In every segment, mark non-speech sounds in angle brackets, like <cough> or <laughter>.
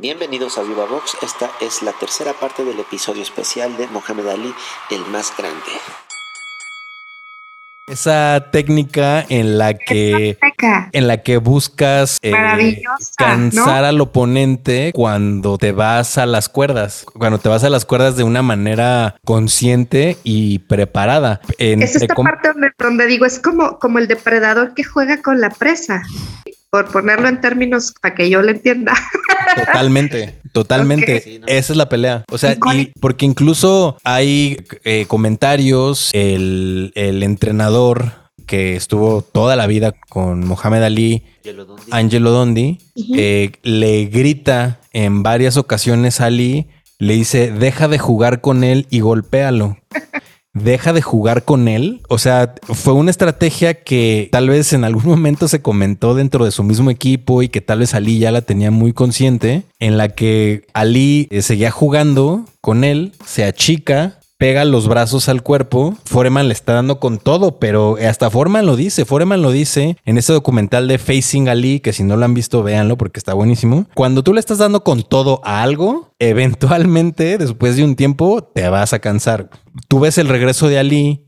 Bienvenidos a Viva Vox, esta es la tercera parte del episodio especial de Mohamed Ali, el más grande. Esa técnica en la que en la que buscas eh, cansar al oponente cuando te vas a las cuerdas, cuando te vas a las cuerdas de una manera consciente y preparada. es esta parte donde, donde digo, es como, como el depredador que juega con la presa por ponerlo en términos para que yo lo entienda. Totalmente, <laughs> totalmente. Esa es la pelea. O sea, y porque incluso hay eh, comentarios, el, entrenador que estuvo toda la vida con Mohamed Ali, Angelo Dondi, eh, le grita en varias ocasiones a Ali, le dice, deja de jugar con él y golpéalo. <laughs> deja de jugar con él. O sea, fue una estrategia que tal vez en algún <laughs> momento se comentó dentro de su mismo equipo y que tal vez Ali ya la tenía muy consciente, en la que Ali eh, seguía jugando con él, se achica, pega los brazos al cuerpo. Foreman le está dando con todo, pero hasta Foreman lo dice. Foreman lo dice en ese documental de Facing Ali, que si no lo han visto, véanlo porque está buenísimo. Cuando tú le estás dando con todo a algo, eventualmente, después de un tiempo, te vas a cansar. Tú ves el regreso de Ali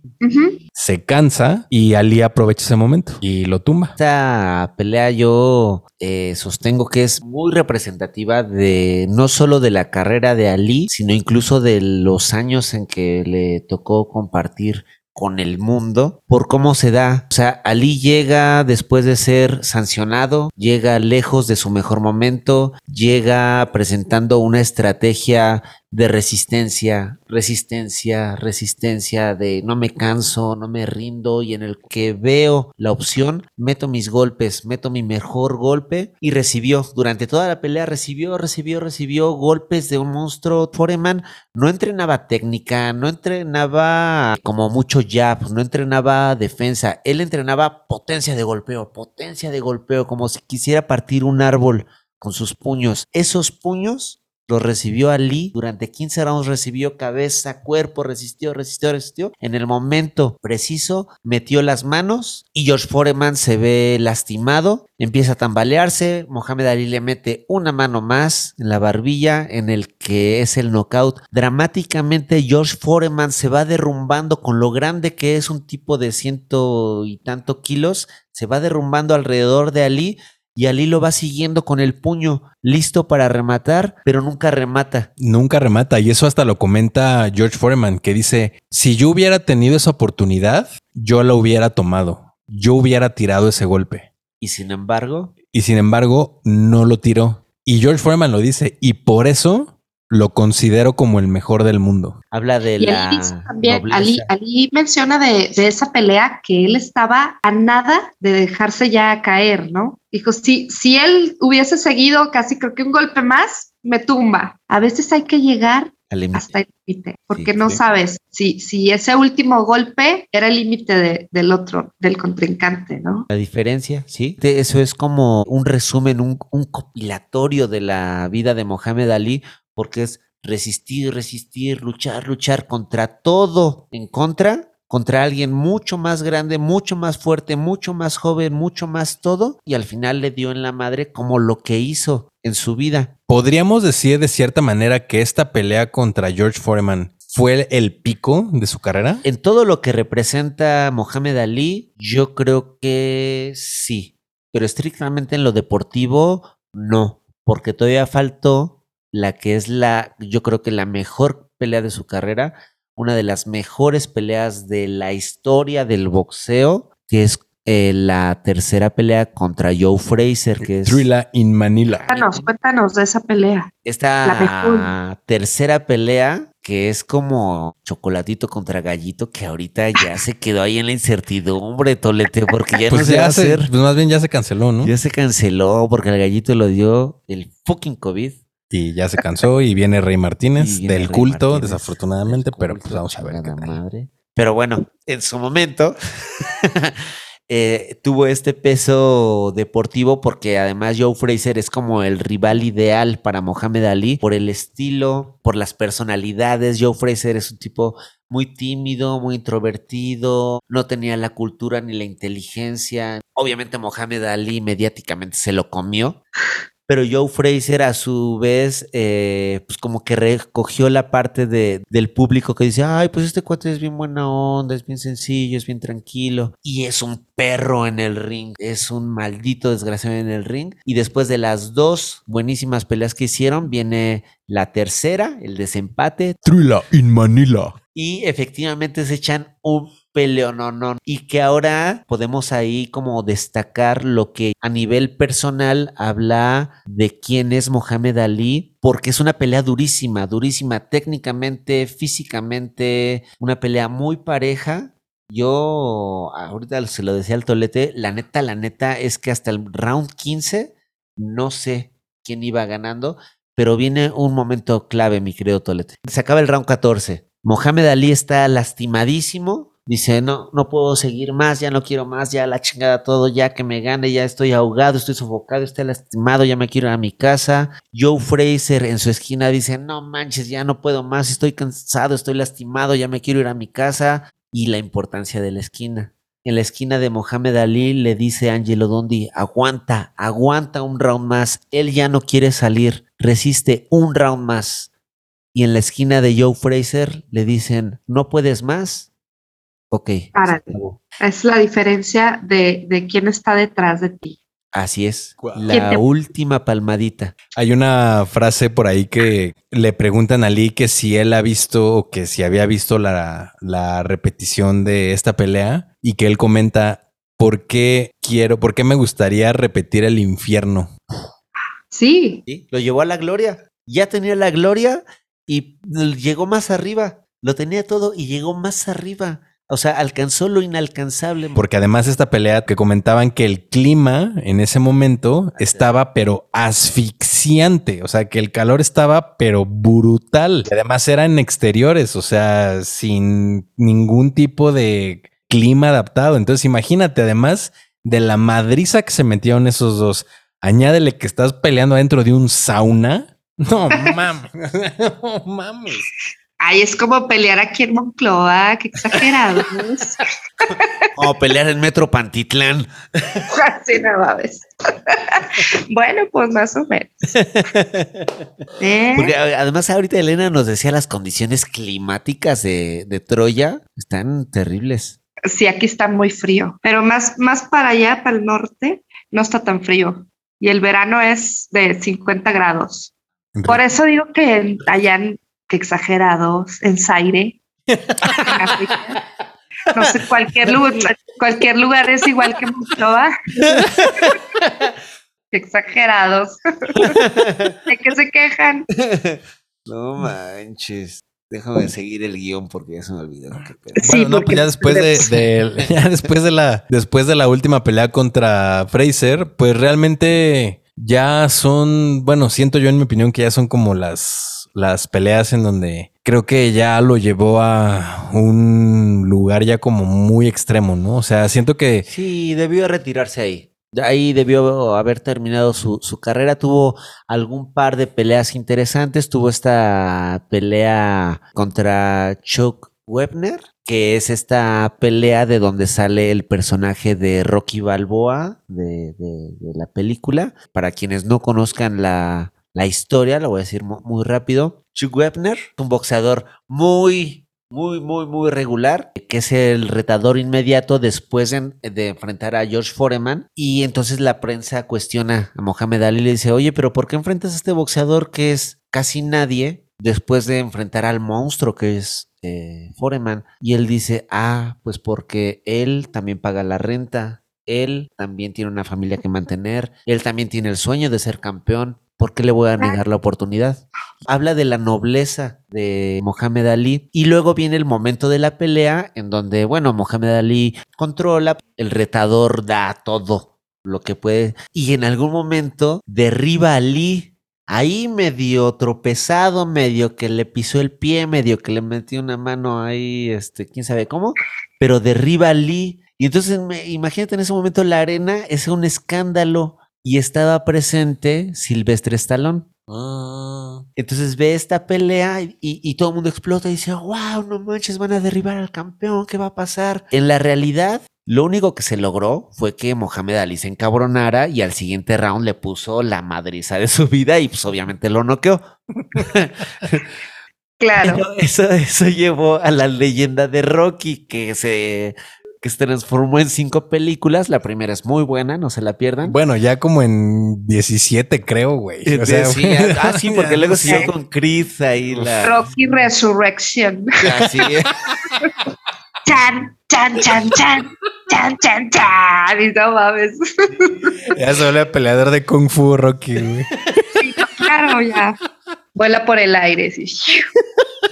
se cansa y Ali aprovecha ese momento y lo tumba. Esta pelea yo eh, sostengo que es muy representativa de no solo de la carrera de Ali, sino incluso de los años en que le tocó compartir con el mundo por cómo se da. O sea, Ali llega después de ser sancionado, llega lejos de su mejor momento, llega presentando una estrategia de resistencia, resistencia, resistencia, de no me canso, no me rindo y en el que veo la opción, meto mis golpes, meto mi mejor golpe y recibió, durante toda la pelea recibió, recibió, recibió golpes de un monstruo. Foreman no entrenaba técnica, no entrenaba como mucho jab, no entrenaba defensa, él entrenaba potencia de golpeo, potencia de golpeo, como si quisiera partir un árbol con sus puños. Esos puños lo recibió Ali, durante 15 rounds recibió cabeza, cuerpo, resistió, resistió, resistió. En el momento preciso metió las manos y George Foreman se ve lastimado, empieza a tambalearse, Mohamed Ali le mete una mano más en la barbilla en el que es el knockout. Dramáticamente George Foreman se va derrumbando con lo grande que es un tipo de ciento y tanto kilos, se va derrumbando alrededor de Ali y Ali lo va siguiendo con el puño listo para rematar, pero nunca remata. Nunca remata y eso hasta lo comenta George Foreman que dice, si yo hubiera tenido esa oportunidad, yo la hubiera tomado, yo hubiera tirado ese golpe. Y sin embargo... Y sin embargo, no lo tiró. Y George Foreman lo dice, y por eso lo considero como el mejor del mundo. Habla de la. también, Ali, menciona de, esa pelea que él estaba a nada de dejarse ya caer, ¿no? Dijo, si, si él hubiese seguido casi creo que un golpe más, me tumba. A veces hay que llegar hasta el límite, porque no sabes si, si ese último golpe era el límite del otro, del contrincante, ¿no? La diferencia, sí. Eso es como un resumen, un, un compilatorio de la vida de Mohamed Ali, porque es resistir, resistir, luchar, luchar contra todo en contra, contra alguien mucho más grande, mucho más fuerte, mucho más joven, mucho más todo, y al final le dio en la madre como lo que hizo en su vida. Podríamos decir de cierta manera que esta pelea contra George Foreman fue el pico de su carrera. En todo lo que representa Mohamed Ali, yo creo que sí, pero estrictamente en lo deportivo, no, porque todavía faltó la que es la, yo creo que la mejor pelea de su carrera, una de las mejores peleas de la historia del boxeo, que es eh, la tercera pelea contra Joe Fraser, que es... Thrilla in Manila. Cuéntanos, cuéntanos de esa pelea. Esta tercera pelea, que es como chocolatito contra gallito, que ahorita ya se quedó ahí en la incertidumbre, Tolete, porque ya <laughs> pues no se va a hacer. Pues más bien ya se canceló, ¿no? Ya se canceló porque el gallito lo dio el fucking COVID. Y ya se cansó y viene Rey Martínez del culto, desafortunadamente, pero pues vamos a ver. Madre. Pero bueno, en su momento <laughs> eh, tuvo este peso deportivo porque además Joe Fraser es como el rival ideal para Mohamed Ali por el estilo, por las personalidades. Joe Fraser es un tipo muy tímido, muy introvertido, no tenía la cultura ni la inteligencia. Obviamente Mohamed Ali mediáticamente se lo comió pero Joe Fraser a su vez, eh, pues como que recogió la parte de, del público que dice, ay, pues este cuate es bien buena onda, es bien sencillo, es bien tranquilo, y es un perro en el ring, es un maldito desgraciado en el ring, y después de las dos buenísimas peleas que hicieron, viene la tercera, el desempate. Trilla in Manila. Y efectivamente se echan un peleononón y que ahora podemos ahí como destacar lo que a nivel personal habla de quién es Mohamed Ali porque es una pelea durísima, durísima técnicamente, físicamente, una pelea muy pareja. Yo ahorita se lo decía al tolete, la neta, la neta es que hasta el round 15 no sé quién iba ganando, pero viene un momento clave, mi querido tolete. Se acaba el round 14. Mohamed Ali está lastimadísimo, Dice, no, no puedo seguir más, ya no quiero más, ya la chingada todo, ya que me gane, ya estoy ahogado, estoy sofocado, estoy lastimado, ya me quiero ir a mi casa. Joe Fraser en su esquina dice, no manches, ya no puedo más, estoy cansado, estoy lastimado, ya me quiero ir a mi casa. Y la importancia de la esquina. En la esquina de Mohamed Ali le dice Angelo Dondi, aguanta, aguanta un round más, él ya no quiere salir, resiste un round más. Y en la esquina de Joe Fraser le dicen, no puedes más, Ok. Es la diferencia de, de, quién está detrás de ti. Así es. La última palmadita. Hay una frase por ahí que le preguntan a Lee que si él ha visto o que si había visto la, la repetición de esta pelea y que él comenta, ¿por qué quiero, por qué me gustaría repetir el infierno? Sí. sí. Lo llevó a la gloria. Ya tenía la gloria y llegó más arriba. Lo tenía todo y llegó más arriba. O sea, alcanzó lo inalcanzable. Porque además esta pelea que comentaban que el clima en ese momento estaba pero asfixiante, o sea, que el calor estaba pero brutal. Además era en exteriores, o sea, sin ningún tipo de clima adaptado. Entonces imagínate además de la madriza que se metieron esos dos. Añádele que estás peleando dentro de un sauna. <laughs> No mames, <laughs> no mames. Ay, es como pelear aquí en Moncloa, qué exagerados. <laughs> o pelear en Metro Pantitlán. <laughs> Así no mames. <laughs> bueno, pues más o menos. ¿Eh? Porque además ahorita Elena nos decía las condiciones climáticas de, de, Troya están terribles. Sí, aquí está muy frío, pero más, más para allá, para el norte, no está tan frío. Y el verano es de 50 grados. Por eso digo que allá en que exagerados en Zaire. <laughs> no sé, cualquier lugar, cualquier lugar es igual que Moncloa. <laughs> exagerados. <laughs> ¿De qué se quejan? No manches. Déjame seguir el guion porque ya se me olvidó. Sí, bueno, pues ya después de, ya después de la después de la última pelea contra Fraser, pues realmente ya son, bueno, siento yo en mi opinión que ya son como las las peleas en donde creo que ya lo llevó a un lugar ya como muy extremo, ¿no? O sea, siento que... Sí, debió retirarse ahí. Ahí debió haber terminado su, su, carrera. Tuvo algún par de peleas interesantes. Tuvo esta pelea contra Chuck Webner, que es esta pelea de donde sale el personaje de Rocky Balboa de, de, de la película. Para quienes no conozcan la, la historia, lo voy a decir muy, rápido. Chuck Webner, un boxeador muy, muy, muy, muy regular, que es el retador inmediato después de, enfrentar a George Foreman. Y entonces la prensa cuestiona a Mohamed Ali y le dice, oye, pero ¿por qué enfrentas a este boxeador que es casi nadie después de enfrentar al monstruo que es eh, Foreman? Y él dice, ah, pues porque él también paga la renta. Él también tiene una familia que mantener, él también tiene el sueño de ser campeón, ¿por qué le voy a negar la oportunidad? Habla de la nobleza de Mohamed Ali y luego viene el momento de la pelea en donde, bueno, Mohamed Ali controla, el retador da todo lo que puede y en algún momento derriba a Ali. Ahí medio tropezado, medio que le pisó el pie, medio que le metió una mano ahí, este, quién sabe cómo, pero derriba a Ali. Y entonces imagínate en ese momento la arena es un escándalo y estaba presente Silvestre Stallone. Ah. Entonces ve esta pelea y, todo el mundo explota y dice, wow, no manches, van a derribar al campeón, ¿qué va a pasar? En la realidad, Lo único que se logró fue que Mohamed Ali se encabronara y al siguiente round le puso la madriza de su vida y pues obviamente lo noqueó. <laughs> Claro. eso, eso llevó a la leyenda de Rocky que se que se transformó en cinco películas. La primera es muy buena, no se la pierdan. Bueno, ya como en 17 creo, güey. O sea, sí, ah, sí, porque luego siguió <laughs> con Chris ahí la... Rocky Resurrection. Así <laughs> chan, chan, chan, chan, chan, chan, chan. Y no mames. Ya se vuelve peleador de Kung Fu, Rocky, güey. Sí, claro, ya. Vuela por el aire, sí.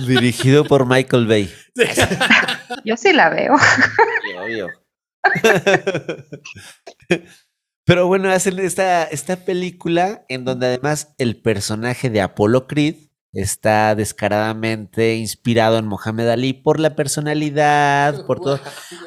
Dirigido por Michael Bay. Yo sí la veo. Obvio. Pero bueno, hacen esta, esta película en donde además el personaje de Apollo Creed está descaradamente inspirado en Mohamed Ali por la personalidad, <laughs> por todo.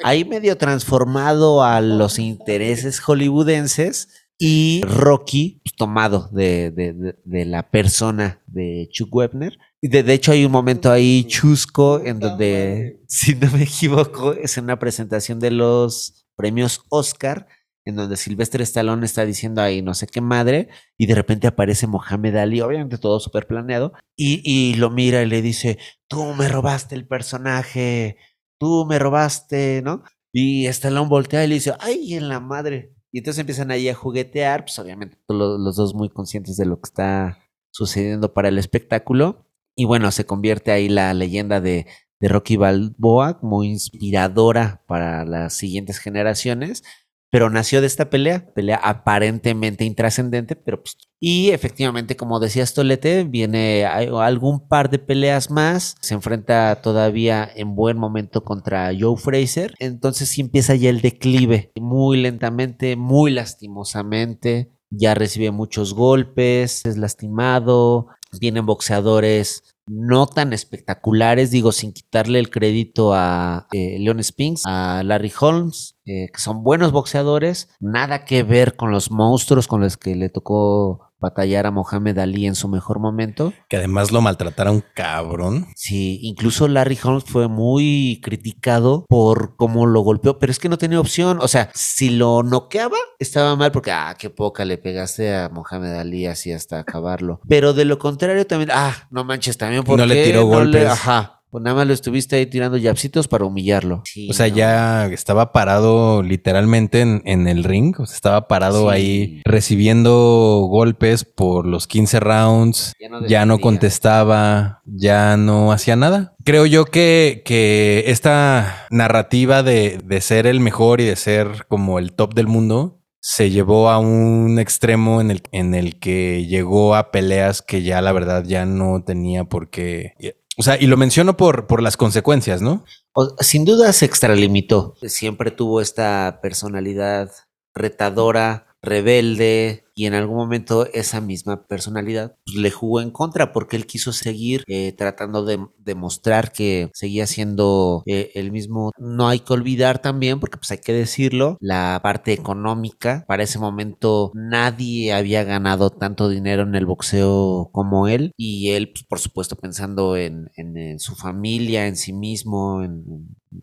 Ahí medio transformado a los intereses hollywoodenses y Rocky, pues, tomado de, de, de, la persona de Chuck Webner. De, de, hecho hay un momento ahí chusco en donde, <laughs> si no me equivoco, es en una presentación de los premios Oscar, en donde Sylvester Stallone está diciendo ahí no sé qué madre, y de repente aparece Mohamed Ali, obviamente todo súper planeado, y, y lo mira y le dice, tú me robaste el personaje, tú me robaste, ¿no? Y Stallone voltea y le dice, ay, en la madre, y entonces empiezan ahí a juguetear, pues obviamente los, los dos muy conscientes de lo que está sucediendo para el espectáculo. Y bueno, se convierte ahí la leyenda de, de Rocky Balboa, muy inspiradora para las siguientes generaciones pero nació de esta pelea, pelea aparentemente intrascendente, pero pues, y efectivamente, como decía Stolete, viene algún par de peleas más, se enfrenta todavía en buen momento contra Joe Fraser, entonces sí empieza ya el declive, muy lentamente, muy lastimosamente, ya recibe muchos golpes, es lastimado, vienen boxeadores no tan espectaculares, digo, sin quitarle el crédito a eh, Leon Spinks, a Larry Holmes, eh, que son buenos boxeadores, nada que ver con los monstruos con los que le tocó batallar a Mohamed Ali en su mejor momento. Que además lo maltrataron cabrón. Sí, incluso Larry Holmes fue muy criticado por cómo lo golpeó, pero es que no tenía opción. O sea, si lo noqueaba, estaba mal porque, ah, qué poca le pegaste a Mohamed Ali así hasta acabarlo. Pero de lo contrario también, ah, no manches, también porque no le tiró golpes. ajá. Pues nada más lo estuviste ahí tirando yapsitos para humillarlo. Sí, o sea, no. ya estaba parado literalmente en, en, el ring. O sea, estaba parado sí. ahí recibiendo golpes por los 15 rounds. Ya no, ya no, contestaba, ya no hacía nada. Creo yo que, que esta narrativa de, de ser el mejor y de ser como el top del mundo se llevó a un extremo en el, en el que llegó a peleas que ya la verdad ya no tenía por qué o sea, y lo menciono por, por las consecuencias, ¿no? Sin duda se extralimitó. Siempre tuvo esta personalidad retadora, rebelde, y en algún momento esa misma personalidad pues, le jugó en contra porque él quiso seguir eh, tratando de demostrar que seguía siendo eh, el mismo. No hay que olvidar también, porque pues hay que decirlo, la parte económica. Para ese momento nadie había ganado tanto dinero en el boxeo como él y él, pues, por supuesto, pensando en, en, en su familia, en sí mismo, en,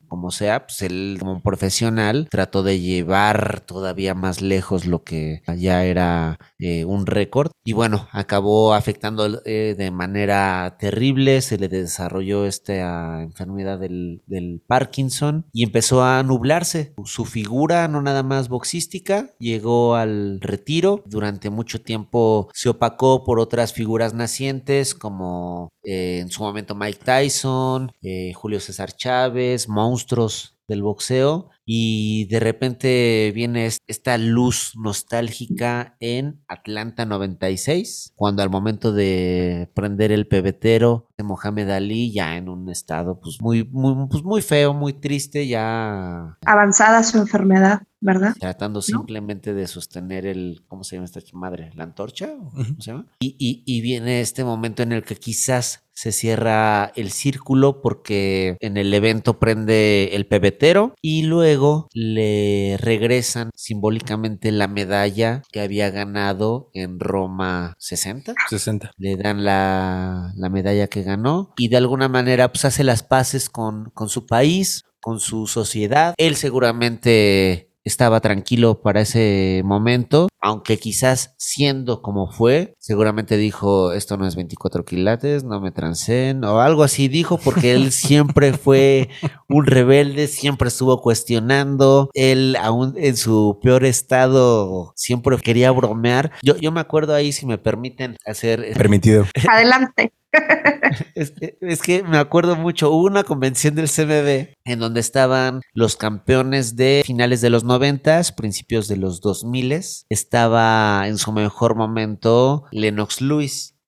como sea, pues él como profesional trató de llevar todavía más lejos lo que ya era eh, un récord y bueno, acabó afectando eh, de manera terrible, se le desarrolló esta enfermedad del, Parkinson y empezó a nublarse. Su figura, no nada más boxística, llegó al retiro, durante mucho tiempo se opacó por otras figuras nacientes como eh, en su momento Mike Tyson, Julio César Chávez, monstruos del boxeo y de repente viene esta luz nostálgica en Atlanta 96, cuando al momento de prender el pebetero de Mohamed Ali ya en un estado pues muy, muy, pues muy feo, muy triste, ya avanzada su enfermedad. ¿Verdad? Tratando ¿No? simplemente de sostener el, ¿cómo se llama esta madre? ¿La antorcha? ¿Cómo se llama? Y, y, y, viene este momento en el que quizás se cierra el círculo porque en el evento prende el pebetero y luego le regresan simbólicamente la medalla que había ganado en Roma 60. 60. Le dan la, la medalla que ganó y de alguna manera pues hace las paces con, con su país con su sociedad. Él seguramente estaba tranquilo para ese momento, aunque quizás siendo como fue, seguramente dijo, esto no es 24 quilates, no me trancen, o algo así dijo, porque él <laughs> siempre fue un rebelde, siempre estuvo cuestionando, él aún en su peor estado siempre quería bromear. Yo, yo me acuerdo ahí, si me permiten hacer... Permitido. <laughs> Adelante. <laughs> Es, es, que me acuerdo mucho, hubo una convención del CMB en donde estaban los campeones de finales de los noventas, principios de los dos miles. Estaba en su mejor momento Lennox Lewis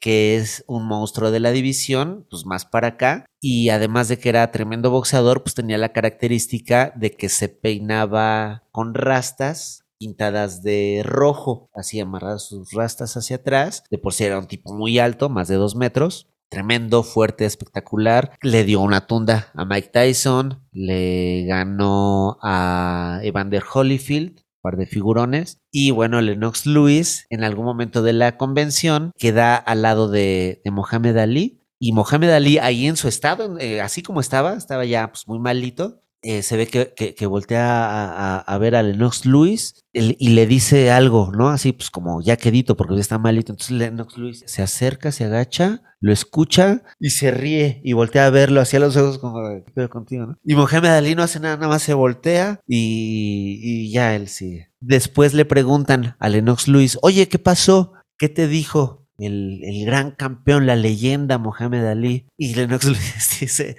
que es un monstruo de la división, pues más para acá, y además de que era tremendo boxeador, pues tenía la característica de que se peinaba con rastas pintadas de rojo, así amarradas sus rastas hacia atrás. De por sí era un tipo muy alto, más de dos metros. Tremendo, fuerte, espectacular. Le dio una tunda a Mike Tyson. Le ganó a Evander Holyfield par de figurones. Y bueno, Lennox Lewis en algún momento de la convención queda al lado de, Mohamed Ali. Y Mohamed Ali ahí en su estado, eh, así como estaba, estaba ya pues, muy malito, eh, se ve que, que, voltea a, ver a Lennox Lewis y le dice algo, ¿no? Así pues como ya quedito porque está malito. Entonces Lennox Lewis se acerca, se agacha, lo escucha y se ríe y voltea a verlo hacia los ojos como, ¿qué contigo, no? Y Mohamed Ali no hace nada, nada más se voltea y, y ya él sigue. Después le preguntan a Lennox Lewis, oye, ¿qué pasó? ¿Qué te dijo? El, el gran campeón, la leyenda Mohamed Ali. Y Lennox <laughs> Lewis dice,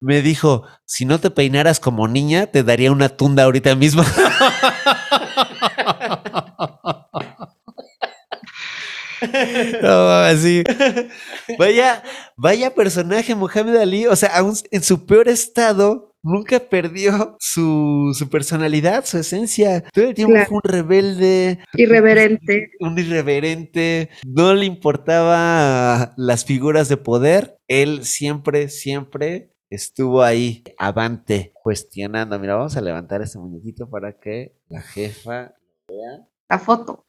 me dijo, si no te peinaras como niña, te daría una tunda ahorita mismo. <laughs> No, así. Vaya, vaya personaje Mohamed Ali. O sea, aún en su peor estado, nunca perdió su, su personalidad, su esencia. Todo el tiempo Claro. fue un rebelde. Irreverente. Un irreverente. No le importaba las figuras de poder. Él siempre, siempre estuvo ahí, avante, cuestionando. Mira, vamos a levantar este muñequito para que la jefa lo vea. La foto.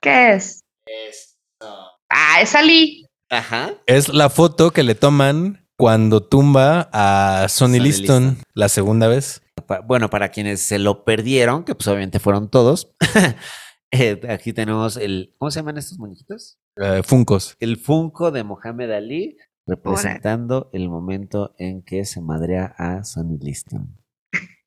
¿Qué es? Ah, es Ali. Ajá. Es la foto que le toman cuando tumba a Sonny Sonny Liston Liston. la segunda vez. Bueno, para quienes se lo perdieron, que pues obviamente fueron todos, <laughs> eh, aquí tenemos el, ¿cómo se llaman estos muñequitos? Eh, Funcos. El Funko de Mohamed Ali, representando el momento en que se madrea a Sonny Liston.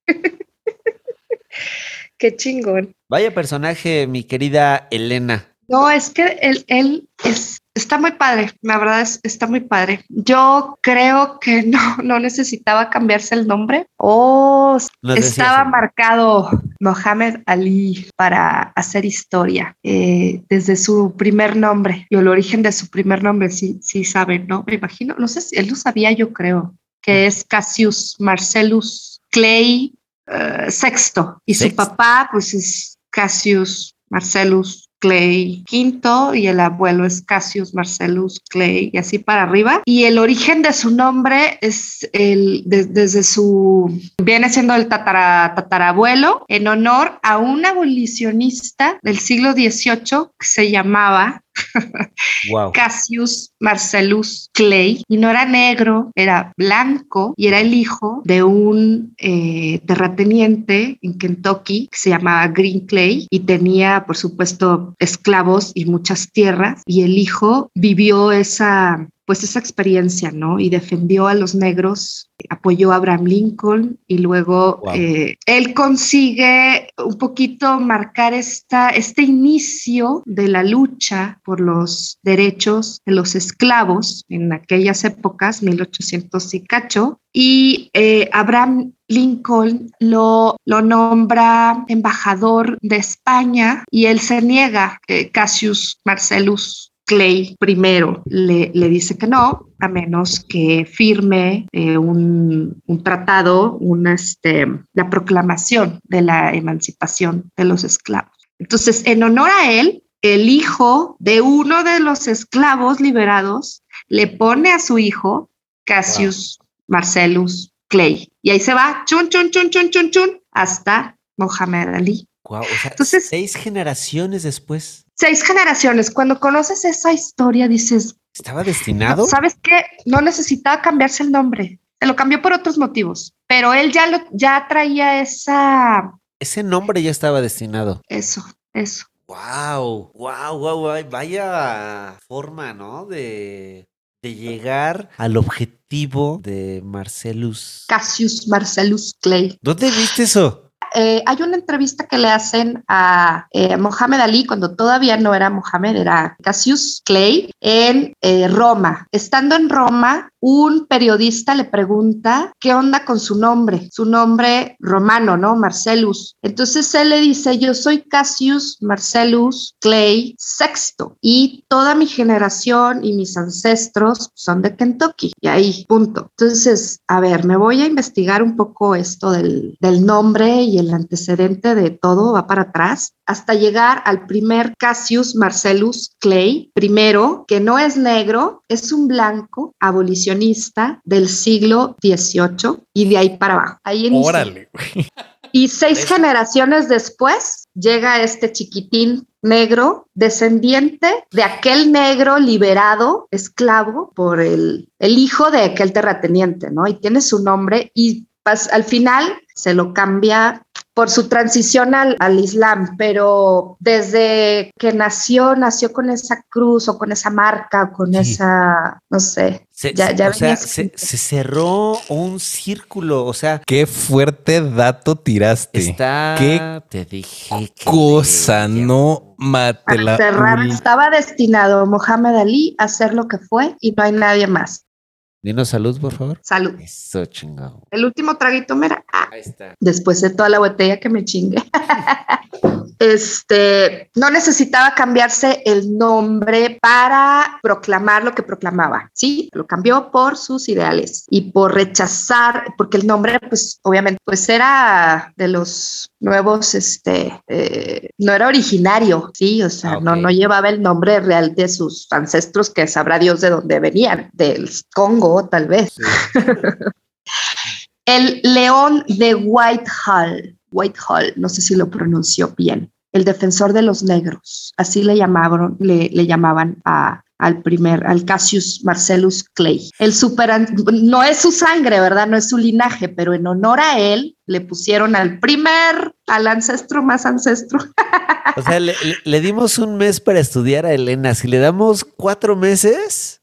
<laughs> Qué chingón. Vaya personaje, mi querida Elena. No, es que él, él es, está muy padre, la verdad es, está muy padre. Yo creo que <laughs> no, no necesitaba cambiarse el nombre. O Nos decías, estaba marcado Mohamed Ali para hacer historia eh, desde su primer nombre. Y el origen de su primer nombre, sí, sí saben, ¿no? Me imagino, no sé si él lo sabía, yo creo, que es Cassius Marcellus Clay eh, Sexto. Y su papá pues es Cassius Marcellus Clay quinto y el abuelo es Cassius Marcellus Clay y así para arriba. Y el origen de su nombre es el de- desde su viene siendo el tatara, tatarabuelo en honor a un abolicionista del siglo XVIII que se llamaba Wow. Cassius Marcellus Clay. Y no era negro, era blanco. Y era el hijo de un eh, terrateniente en Kentucky que se llamaba Green Clay. Y tenía, por supuesto, esclavos y muchas tierras. Y el hijo vivió esa pues esa experiencia, ¿no? Y defendió a los negros, apoyó a Abraham Lincoln y luego Wow. eh, él consigue un poquito marcar esta, este inicio de la lucha por los derechos de los esclavos en aquellas épocas, 1800 y cacho, y eh, Abraham Lincoln lo, lo nombra embajador de España y él se niega, eh, Cassius Marcellus Clay primero le, le dice que no, a menos que firme eh, un, un tratado, una, este, la proclamación de la emancipación de los esclavos. Entonces, en honor a él, el hijo de uno de los esclavos liberados le pone a su hijo Cassius Marcellus Clay. Y ahí se va, chun, chun, chun, chun, chun, chun, hasta Mohamed Ali. Wow. O sea, Entonces- seis generaciones después. Seis generaciones. Cuando conoces esa historia, dices, ¿Estaba destinado? ¿sabes qué? No necesitaba cambiarse el nombre. Se lo cambió por otros motivos. pero él ya, lo, ya traía esa... Ese nombre ya estaba destinado. Eso, eso. Wow, wow, wow, vaya forma, ¿no? De, de llegar al objetivo de Marcellus. Cassius Marcellus Clay. ¿Dónde viste eso? Eh, hay una entrevista que le hacen a eh, Mohamed Ali cuando todavía no era Mohamed, era Cassius Clay en eh, Roma. Estando en Roma, un periodista le pregunta qué onda con su nombre, su nombre romano, ¿no? Marcellus. Entonces él le dice, yo soy Cassius Marcellus Clay VI y toda mi generación y mis ancestros son de Kentucky. Y ahí, punto. Entonces, a ver, me voy a investigar un poco esto del, del nombre y el antecedente de todo va para atrás hasta llegar al primer Cassius Marcellus Clay, primero, que no es negro, es un blanco abolicionista del siglo XVIII y de ahí para abajo. Ahí Órale. Y seis generaciones después llega este chiquitín negro, descendiente de aquel negro liberado, esclavo, por el, el hijo de aquel terrateniente, ¿no? Y tiene su nombre y al final se lo cambia por su transición al, al, Islam, pero desde que nació, nació con esa cruz o con esa marca, con sí. esa, no sé. Se, ya, ya o sea, se, se, cerró un círculo, o sea. Qué fuerte dato tiraste. Está, qué te dije. cosa, no mate la. Cerrar, estaba destinado Mohamed Ali a hacer lo que fue y no hay nadie más. Dinos salud, por favor. Salud. Eso chingado. El último traguito, mira. Ah, Ahí está. Después de toda la botella que me chingue. <laughs> este, no necesitaba cambiarse el nombre para proclamar lo que proclamaba, ¿sí? Lo cambió por sus ideales y por rechazar, porque el nombre, pues, obviamente, pues era de los nuevos, este, eh, no era originario, ¿sí? O sea, okay. no, no llevaba el nombre real de sus ancestros, que sabrá Dios de dónde venían, del Congo tal vez. Sí. <laughs> el león de Whitehall, Whitehall, no sé si lo pronunció bien, el defensor de los negros, así le llamaban, le, le llamaban a, al primer, al Cassius Marcellus Clay. El super, no es su sangre, ¿verdad? No es su linaje, pero en honor a él le pusieron al primer, al ancestro más ancestro. O sea, le, le dimos un mes para estudiar a Elena. Si le damos cuatro meses,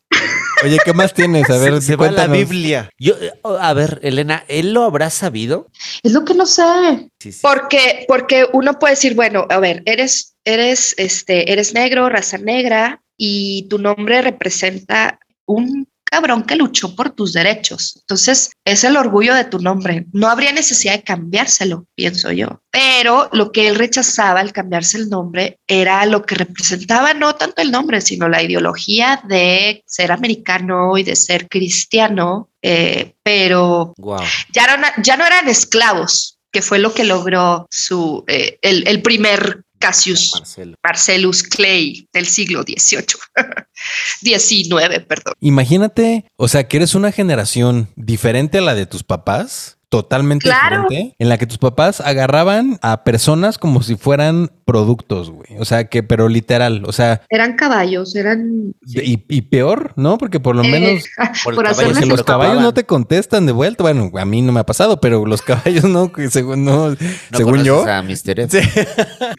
Oye, ¿qué más tienes? A ver, se, se va la Biblia. Yo, a ver, Elena, ¿él lo habrá sabido? Es lo que no sé. Sí, sí. Porque, porque uno puede decir, bueno, a ver, eres, eres, este, eres negro, raza negra, y tu nombre representa un cabrón que luchó por tus derechos. Entonces, es el orgullo de tu nombre. No habría necesidad de cambiárselo, pienso yo. Pero lo que él rechazaba al cambiarse el nombre era lo que representaba no tanto el nombre, sino la ideología de ser americano y de ser cristiano. Eh, pero wow. ya, no, ya no eran esclavos, que fue lo que logró su, eh, el, el primer Cassius Marcelo. Marcellus Clay del siglo XVIII. <laughs> XIX, perdón. Imagínate, o sea, que eres una generación diferente a la de tus papás. Totalmente Claro. diferente, en la que tus papás agarraban a personas como si fueran productos, güey. O sea, que, pero literal, o sea, Eran caballos, eran... y, y peor, ¿no? Porque por lo eh, menos <laughs> por por caballo los lo caballos no te contestan de vuelta. Bueno, a mí no me ha pasado, pero los <laughs> caballos no, que según no, ¿No según yo. A? Sí.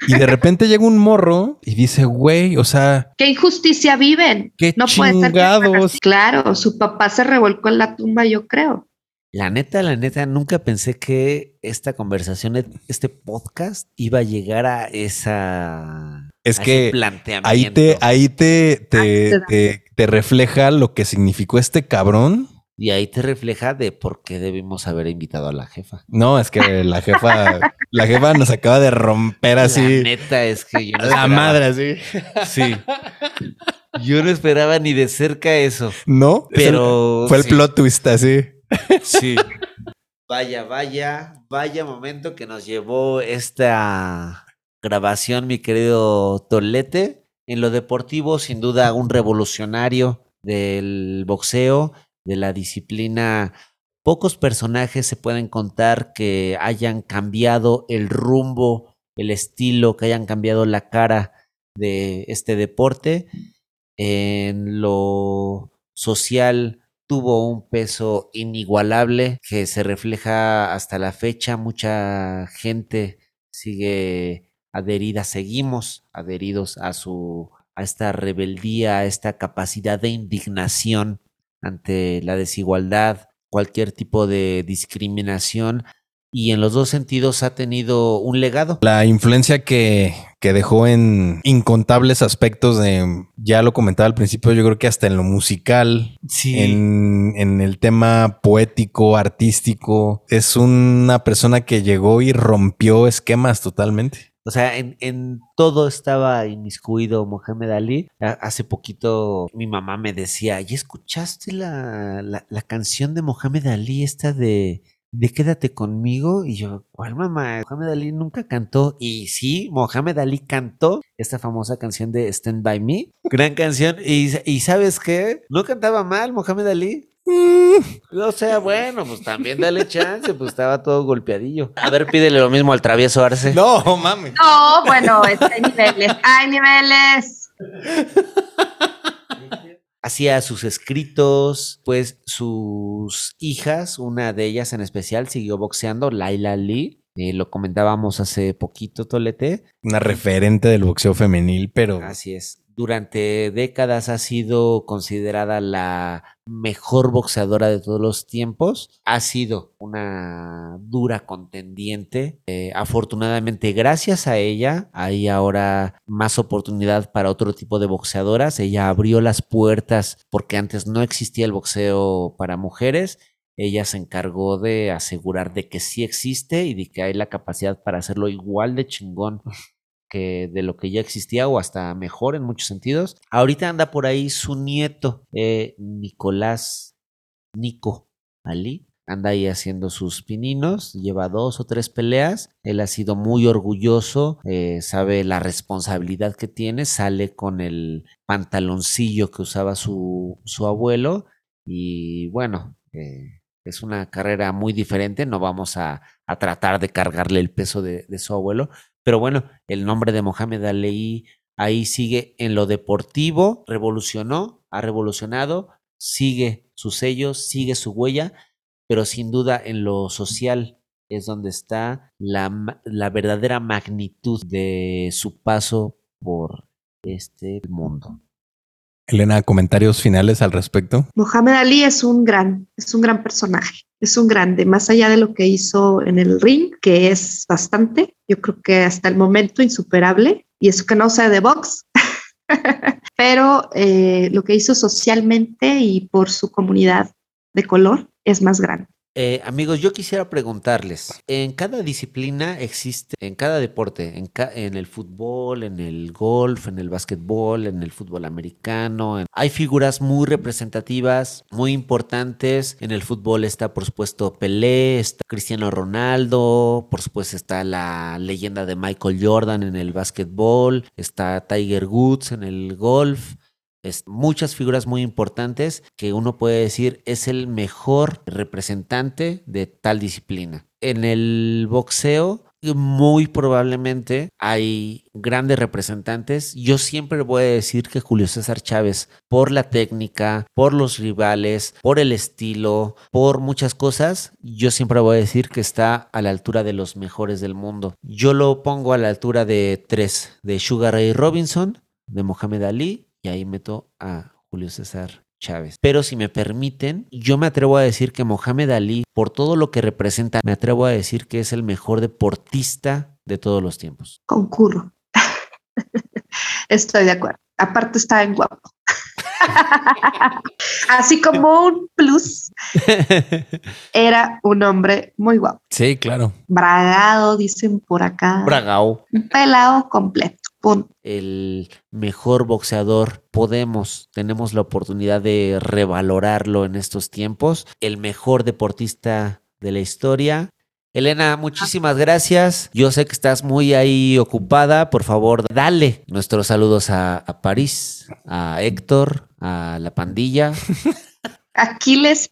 y de repente llega un morro y dice, güey, o sea, ¿Qué injusticia viven? qué No puede ser que chingados. Claro, su papá se revolcó en la tumba, yo creo. La neta, la neta, nunca pensé que esta conversación, este podcast, iba a llegar a esa. Es a que ese planteamiento. Ahí te, ahí te, te, Ahí te te- te refleja lo que significó este cabrón. Y ahí te refleja de por qué debimos haber invitado a la jefa. No, es que la jefa, <laughs> la jefa nos acaba de romper La así. neta es que yo no La esperaba. madre así. Sí. Yo no esperaba ni de cerca eso. ¿No? Pero. Fue el sí, plot twist así. Sí. <laughs> Vaya, vaya, vaya momento que nos llevó esta grabación, mi querido Tolete. En lo deportivo, sin duda, un revolucionario del boxeo, de la disciplina. Pocos personajes se pueden contar que hayan cambiado el rumbo, el estilo, que hayan cambiado la cara de este deporte. En lo social, tuvo un peso inigualable que se refleja hasta la fecha. Mucha gente sigue adherida, seguimos adheridos a su a esta rebeldía, a esta capacidad de indignación ante la desigualdad, cualquier tipo de discriminación y en los dos sentidos ha tenido un legado. La influencia que, que, dejó en incontables aspectos de, ya lo comentaba al principio, yo creo que hasta en lo musical, en, en, el tema poético, artístico, es una persona que llegó y rompió esquemas totalmente. O sea, en, en, todo estaba inmiscuido Mohamed Ali. Hace poquito mi mamá me decía, ¿y escuchaste la, la, la canción de Mohamed Ali, esta de de Quédate conmigo. Y yo, ¿cuál mamá? Mohamed Ali nunca cantó. Y sí, Mohamed Ali cantó esta famosa canción de Stand By Me. Gran canción. Y, y ¿sabes qué? No cantaba mal Mohamed Ali. Mm. O sea, bueno, pues también dale chance, pues estaba todo golpeadillo. A ver, pídele lo mismo al travieso Arce. No, mames. No, bueno, hay niveles, hay niveles <laughs> hacía sus escritos, pues sus hijas, una de ellas en especial, siguió boxeando, Laila Lee. Eh, lo comentábamos hace poquito, Tolete. Una referente del boxeo femenil, pero. Así es durante décadas ha sido considerada la mejor boxeadora de todos los tiempos. Ha sido una dura contendiente. Eh, afortunadamente, gracias a ella, hay ahora más oportunidad para otro tipo de boxeadoras. Ella abrió las puertas porque antes no existía el boxeo para mujeres. Ella se encargó de asegurar de que sí existe y de que hay la capacidad para hacerlo igual de chingón que de lo que ya existía o hasta mejor en muchos sentidos. Ahorita anda por ahí su nieto, eh, Nicolás Nico Ali. Anda ahí haciendo sus pininos, lleva dos o tres peleas. Él ha sido muy orgulloso, eh, sabe la responsabilidad que tiene, sale con el pantaloncillo que usaba su, su abuelo. Y bueno, eh, es una carrera muy diferente. No vamos a, a tratar de cargarle el peso de, de, su abuelo, pero bueno, el nombre de Mohamed Ali ahí sigue en lo deportivo, revolucionó, ha revolucionado, sigue su sello, sigue su huella, pero sin duda en lo social es donde está la, la verdadera magnitud de su paso por este mundo. Elena, comentarios finales al respecto. Mohamed Ali es un gran, es un gran personaje, es un grande, más allá de lo que hizo en el ring, que es bastante, yo creo que hasta el momento insuperable, y eso que no sé de box, <laughs> pero eh, lo que hizo socialmente y por su comunidad de color es más grande. Eh, amigos, yo quisiera preguntarles, en cada disciplina existe, en cada deporte, en, en, el fútbol, en el golf, en el básquetbol, en el fútbol americano, hay figuras muy representativas, muy importantes. En el fútbol está, por supuesto, Pelé, está Cristiano Ronaldo, por supuesto está la leyenda de Michael Jordan en el básquetbol, está Tiger Woods en el golf muchas figuras muy importantes que uno puede decir es el mejor representante de tal disciplina. En el boxeo, muy probablemente hay grandes representantes. Yo siempre voy a decir que Julio César Chávez, por la técnica, por los rivales, por el estilo, por muchas cosas, yo siempre voy a decir que está a la altura de los mejores del mundo. Yo lo pongo a la altura de tres, de Sugar Ray Robinson, de Mohamed Ali y ahí meto a Julio César Chávez. Pero si me permiten, yo me atrevo a decir que Mohamed Ali, por todo lo que representa, me atrevo a decir que es el mejor deportista de todos los tiempos. Concurro. <laughs> Estoy de acuerdo. Aparte está en guapo. <laughs> Así como un plus, <laughs> era un hombre muy guapo. Sí, claro. Bragado, dicen por acá. Bragao. Un pelado completo. El mejor boxeador, podemos, tenemos la oportunidad de revalorarlo en estos tiempos. El mejor deportista de la historia. Elena, muchísimas gracias. Yo sé que estás muy ahí ocupada. Por favor, dale nuestros saludos a, a París, a Héctor, a la pandilla. <laughs> <laughs> Aquiles.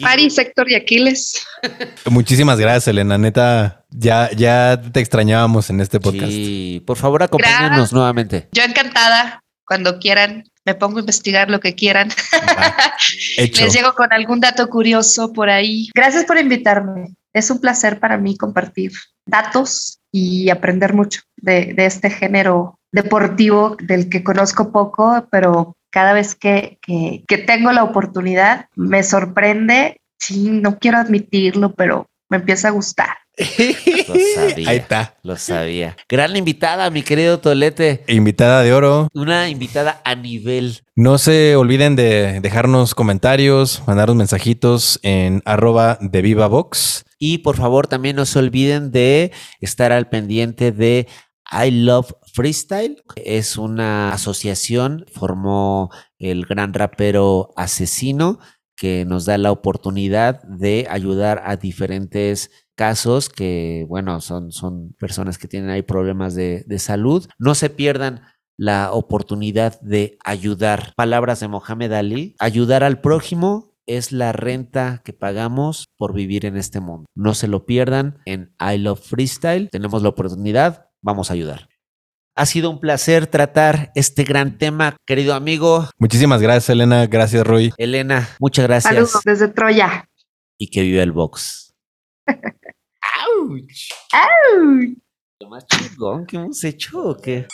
París, Héctor y Aquiles. <laughs> Muchísimas gracias, Elena. Neta, ya, ya te extrañábamos en este podcast. Sí, por favor, acompáñanos nuevamente. Yo encantada, cuando quieran. me pongo a investigar lo que quieran. <laughs> Hecho. Les llego con algún dato curioso por ahí. Gracias por invitarme. Es un placer para mí compartir datos y aprender mucho de, de este género deportivo del que conozco poco, pero cada vez que, que, que tengo la oportunidad me sorprende. Sí, no quiero admitirlo, pero me empieza a gustar. <laughs> Lo sabía. Ahí está. Lo sabía. Gran invitada, mi querido Tolete. Invitada de oro. Una invitada a nivel. No se olviden de dejarnos comentarios, mandarnos mensajitos en arroba de viva box. Y por favor, también no se olviden de estar al pendiente de I Love Freestyle. Es una asociación, formó el gran rapero asesino que nos da la oportunidad de ayudar a diferentes casos que, bueno, son, son personas que tienen ahí problemas de, de salud. No se pierdan la oportunidad de ayudar. Palabras de Mohamed Ali, ayudar al prójimo es la renta que pagamos por vivir en este mundo. No se lo pierdan en I Love Freestyle. Tenemos la oportunidad, vamos a ayudar. Ha sido un placer tratar este gran tema, querido amigo. Muchísimas gracias, Elena. Gracias, Rui. Elena, muchas gracias. Saludos desde Troya. Y que viva el box. <laughs> ¡Auch! ¡Au! Lo más chingón que hemos hecho, ¿o qué?